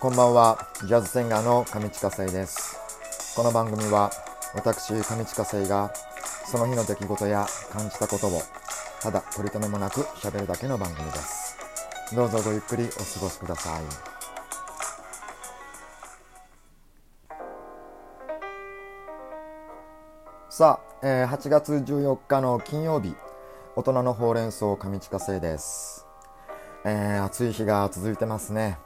こんばんは。ジャズセンガーの上地下生です。この番組は私上地下生がその日の出来事や感じたことをただ取り留めもなく喋るだけの番組です。どうぞごゆっくりお過ごしください。さあ、えー、8月14日の金曜日大人のほうれん草上地下生です。えー、暑い日が続いてますね。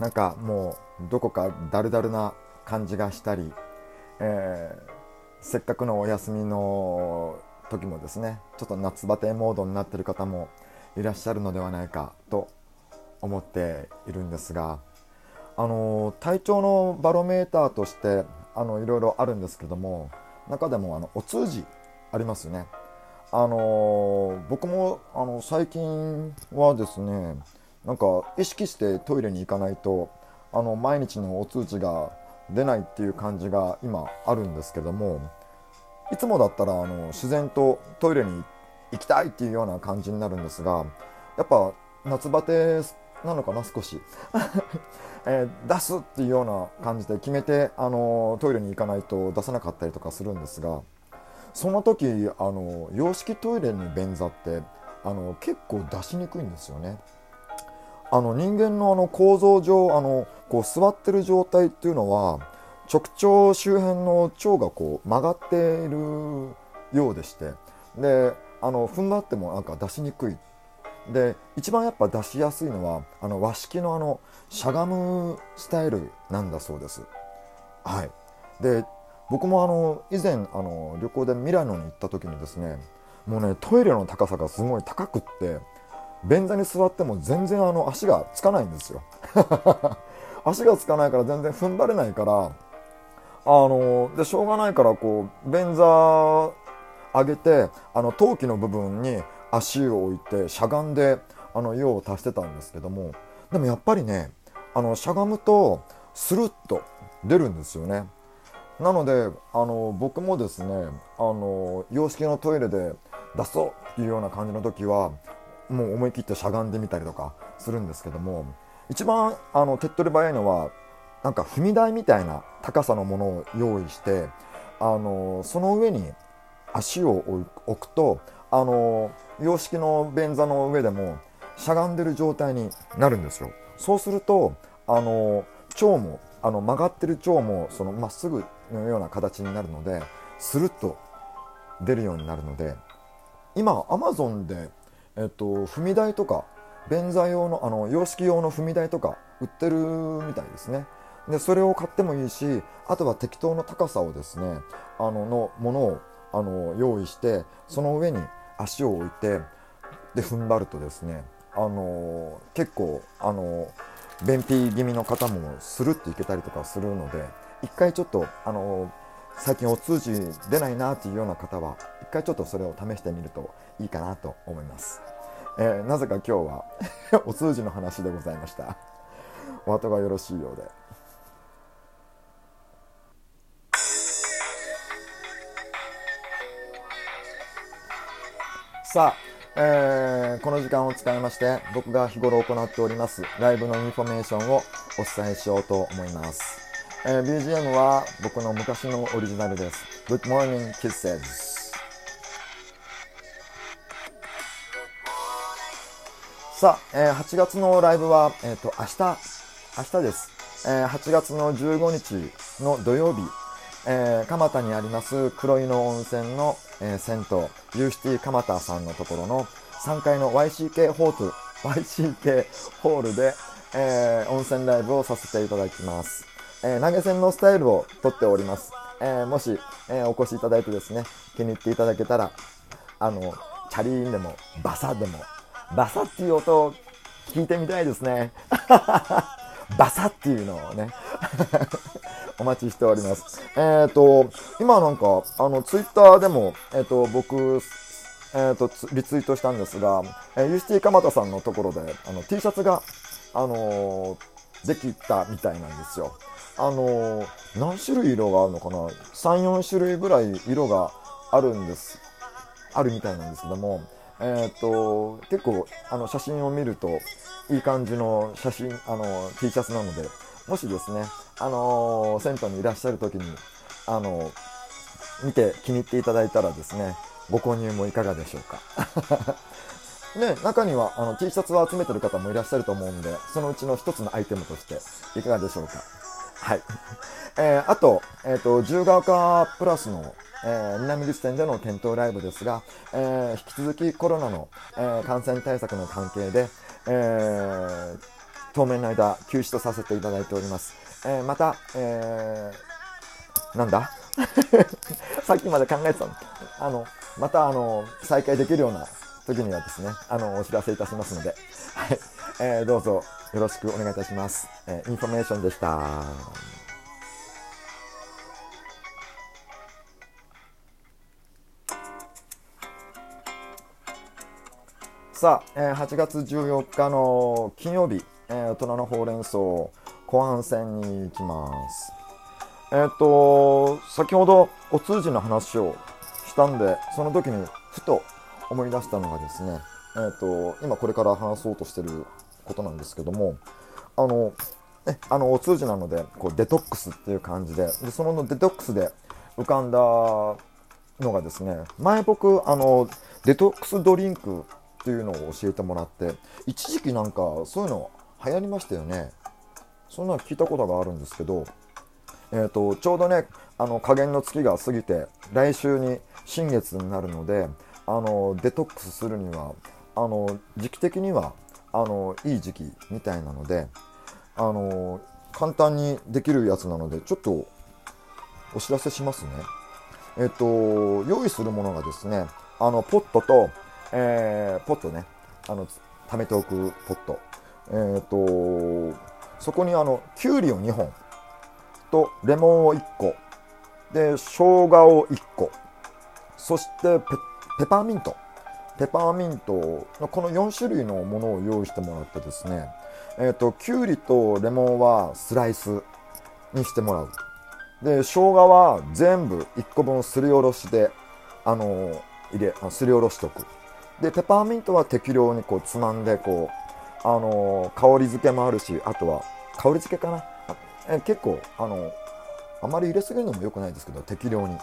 なんかもうどこかだるだるな感じがしたり、えー、せっかくのお休みの時もですねちょっと夏バテモードになってる方もいらっしゃるのではないかと思っているんですがあの体調のバロメーターとしてあのいろいろあるんですけども中でもあのお通じありますよね。あの僕もあの最近はですねなんか意識してトイレに行かないとあの毎日のお通知が出ないっていう感じが今あるんですけどもいつもだったらあの自然とトイレに行きたいっていうような感じになるんですがやっぱ夏バテなのかな少し、えー、出すっていうような感じで決めてあのトイレに行かないと出さなかったりとかするんですがその時あの洋式トイレに便座ってあの結構出しにくいんですよね。あの人間のあの構造上あのこう座ってる状態っていうのは直腸周辺の腸がこう曲がっているようでしてであの踏ん張ってもなんか出しにくいで一番やっぱ出しやすいのはあの和式のあのしゃがむスタイルなんだそうです。はい、で僕もあの以前あの旅行でミラノに行った時にですねもうねトイレの高さがすごい高くって便座に座っても全然あの足がつかないんですよ。足がつかないから全然踏ん張れないからあのでしょうがないからこう便座上げてあの陶器の部分に足を置いてしゃがんであの用を足してたんですけどもでもやっぱりねあのしゃがむとスルッと出るんですよね。なのであの僕もですねあの洋式のトイレで出そうっていうような感じの時はもう思い切ってしゃがんでみたりとかするんですけども一番あの手っ取り早いのはなんか踏み台みたいな高さのものを用意してあのその上に足を置くとあの洋式の便座の上でもしゃがんでる状態になるんですよ。そうするとあの腸もあの曲がってる腸もそのまっすぐのような形になるのでスルッと出るようになるので今アマゾンでえっと、踏み台とか便座用のあの洋式用の踏み台とか売ってるみたいですね。でそれを買ってもいいしあとは適当な高さをですねあののものをあの用意してその上に足を置いてで踏ん張るとですねあの結構あの便秘気味の方もスルッといけたりとかするので一回ちょっとあの最近お通じ出ないなっていうような方は一回ちょっとそれを試してみるといいかなと思います、えー、なぜか今日は お通じの話でございました。お後がよろしいようで。さあ、えー、この時間を使いまして僕が日頃行っておりますライブのインフォメーションをお伝えしようと思います。えー、BGM は僕の昔のオリジナルです。Good Morning Kisses。さあ、えー、8月のライブは、えっ、ー、と、明日、明日です。えー、8月の15日の土曜日、えー、蒲田にあります黒湯の温泉の、えー、銭湯、ユーシティ蒲田さんのところの3階の YCK ホール、YCK ホールで、えー、温泉ライブをさせていただきます。えー、投げ銭のスタイルをとっております。えー、もし、えー、お越しいただいてですね、気に入っていただけたら、あの、チャリーンでも、バサでも、バサっていう音を聞いてみたいですね。バサっていうのをね お待ちしております。えっ、ー、と、今なんか、あの、ツイッターでも、えっ、ー、と、僕、えっ、ー、と、リツイートしたんですが、えー、ユーシティ蒲田さんのところで、あの、T シャツが、あのできたみたいなんですよ。あの何種類色があるのかな？34種類ぐらい色があるんですあるみたいなんですけども、えっ、と、結構、あの、写真を見ると、いい感じの写真、あの、T シャツなので、もしですね、あの銭湯にいらっしゃる時に、あの見て気に入っていただいたらですね、ご購入もいかがでしょうか。ね、中にはあの T シャツを集めてる方もいらっしゃると思うんで、そのうちの一つのアイテムとしていかがでしょうか？はい。えー、あと、えっ、ー、と、自由が丘プラスの、えー、南口店での検討ライブですが、えー、引き続きコロナの、えー、感染対策の関係で、えー、当面の間休止とさせていただいております。えー、また、えー、なんだ？さっきまで考えてたの。あの、また、あの、再開できるような時にはですね、あの、お知らせいたしますので、はい、えー、どうぞよろしくお願いいたします。えー、インフォメーションでした。さあ、えー、8月14日の金曜日、えー、大人のほうれん草後半戦に行きます。えっ、ー、と、先ほどお通じの話をしたんで、その時にふと思い出したのがですね、えっ、ー、と、今これから話そうとしてることなんですけども、あの、ね、あのお通じなのでこうデトックスっていう感じででそのデトックスで浮かんだのがですね前僕あのデトックスドリンクっていうのを教えてもらって一時期なんかそういうの流行りましたよね。そんなの聞いたことがあるんですけど、えーと、ちょうどねあの加減の月が過ぎて来週に新月になるのであのデトックスするにはあの時期的にはあのいい時期みたいなのであの簡単にできるやつなのでちょっとお知らせしますね。えっと用意するものがですねあのポットと、えー、ポットねあの貯めておくポット。えっとそこにあのきゅうりを2本とレモンを1個。で生姜を1個。そしてペペパーミント。ペパーミントのこの4種類のものを用意してもらってですね、えーと、きゅうりとレモンはスライスにしてもらう。で生姜は全部1個分すりおろしで、あの、入れすりおろしておく。でペパーミントは適量にこうつまんでこう、あの、香り付けもあるしあとは香り付けかな？え結構あのあまり入れすぎるのも良くないですけど適量に。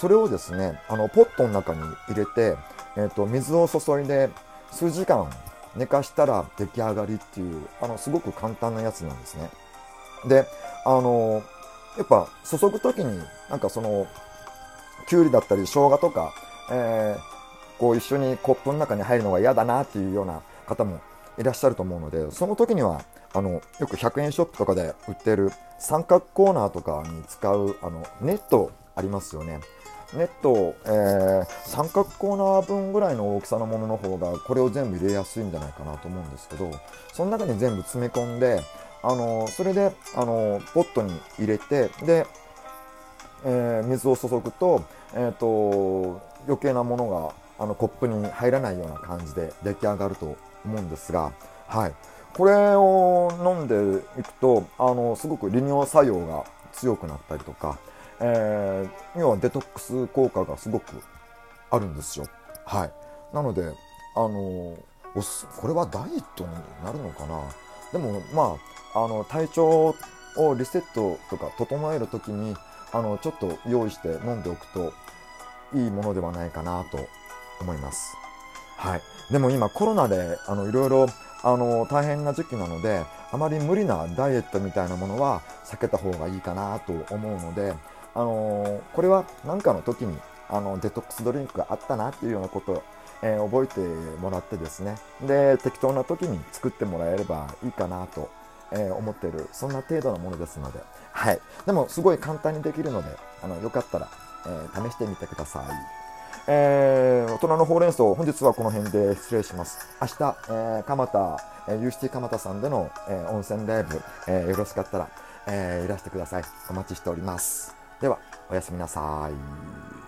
それをですねあのポットの中に入れてえーと、水を注いで数時間寝かしたら出来上がりっていうあのすごく簡単なやつなんですね。であのやっぱ注ぐ時になんかそのきゅうりだったり生姜とか、えー、こう一緒にコップの中に入るのが嫌だなっていうような方もいらっしゃると思うのでその時にはあのよく100円ショップとかで売ってる三角コーナーとかに使うあのネットありますよね。ネット、えー、三角コーナー分ぐらいの大きさのものの方がこれを全部入れやすいんじゃないかなと思うんですけどその中に全部詰め込んであのそれであのポットに入れてで、えー、水を注ぐと,、えーと、余計なものがあのコップに入らないような感じで出来上がると思うんですが、はい、これを飲んでいくとあのすごく利尿作用が強くなったりとかえー、要はデトックス効果がすごくあるんですよ。はい、なので、あのこれはダイエットになるのかな？でもまああの体調をリセットとか整える時にあのちょっと用意して飲んでおくといいものではないかなと思います。はい、でも今コロナでいろいろ大変な時期なのであまり無理なダイエットみたいなものは避けた方がいいかなと思うのであのこれは何かの時にあのデトックスドリンクがあったなっていうようなことを、えー、覚えてもらってですねで適当な時に作ってもらえればいいかなと、えー、思っているそんな程度のものですので、はい、でもすごい簡単にできるのであのよかったら、えー、試してみてください。えー、大人のほうれん草、本日はこの辺で失礼します。明日、えー、蒲田、えー、ユーシティ蒲田さんでの、えー、温泉ライブ、えー、よろしかったら、えー、いらしてください。お待ちしております。では、おやすみなさい。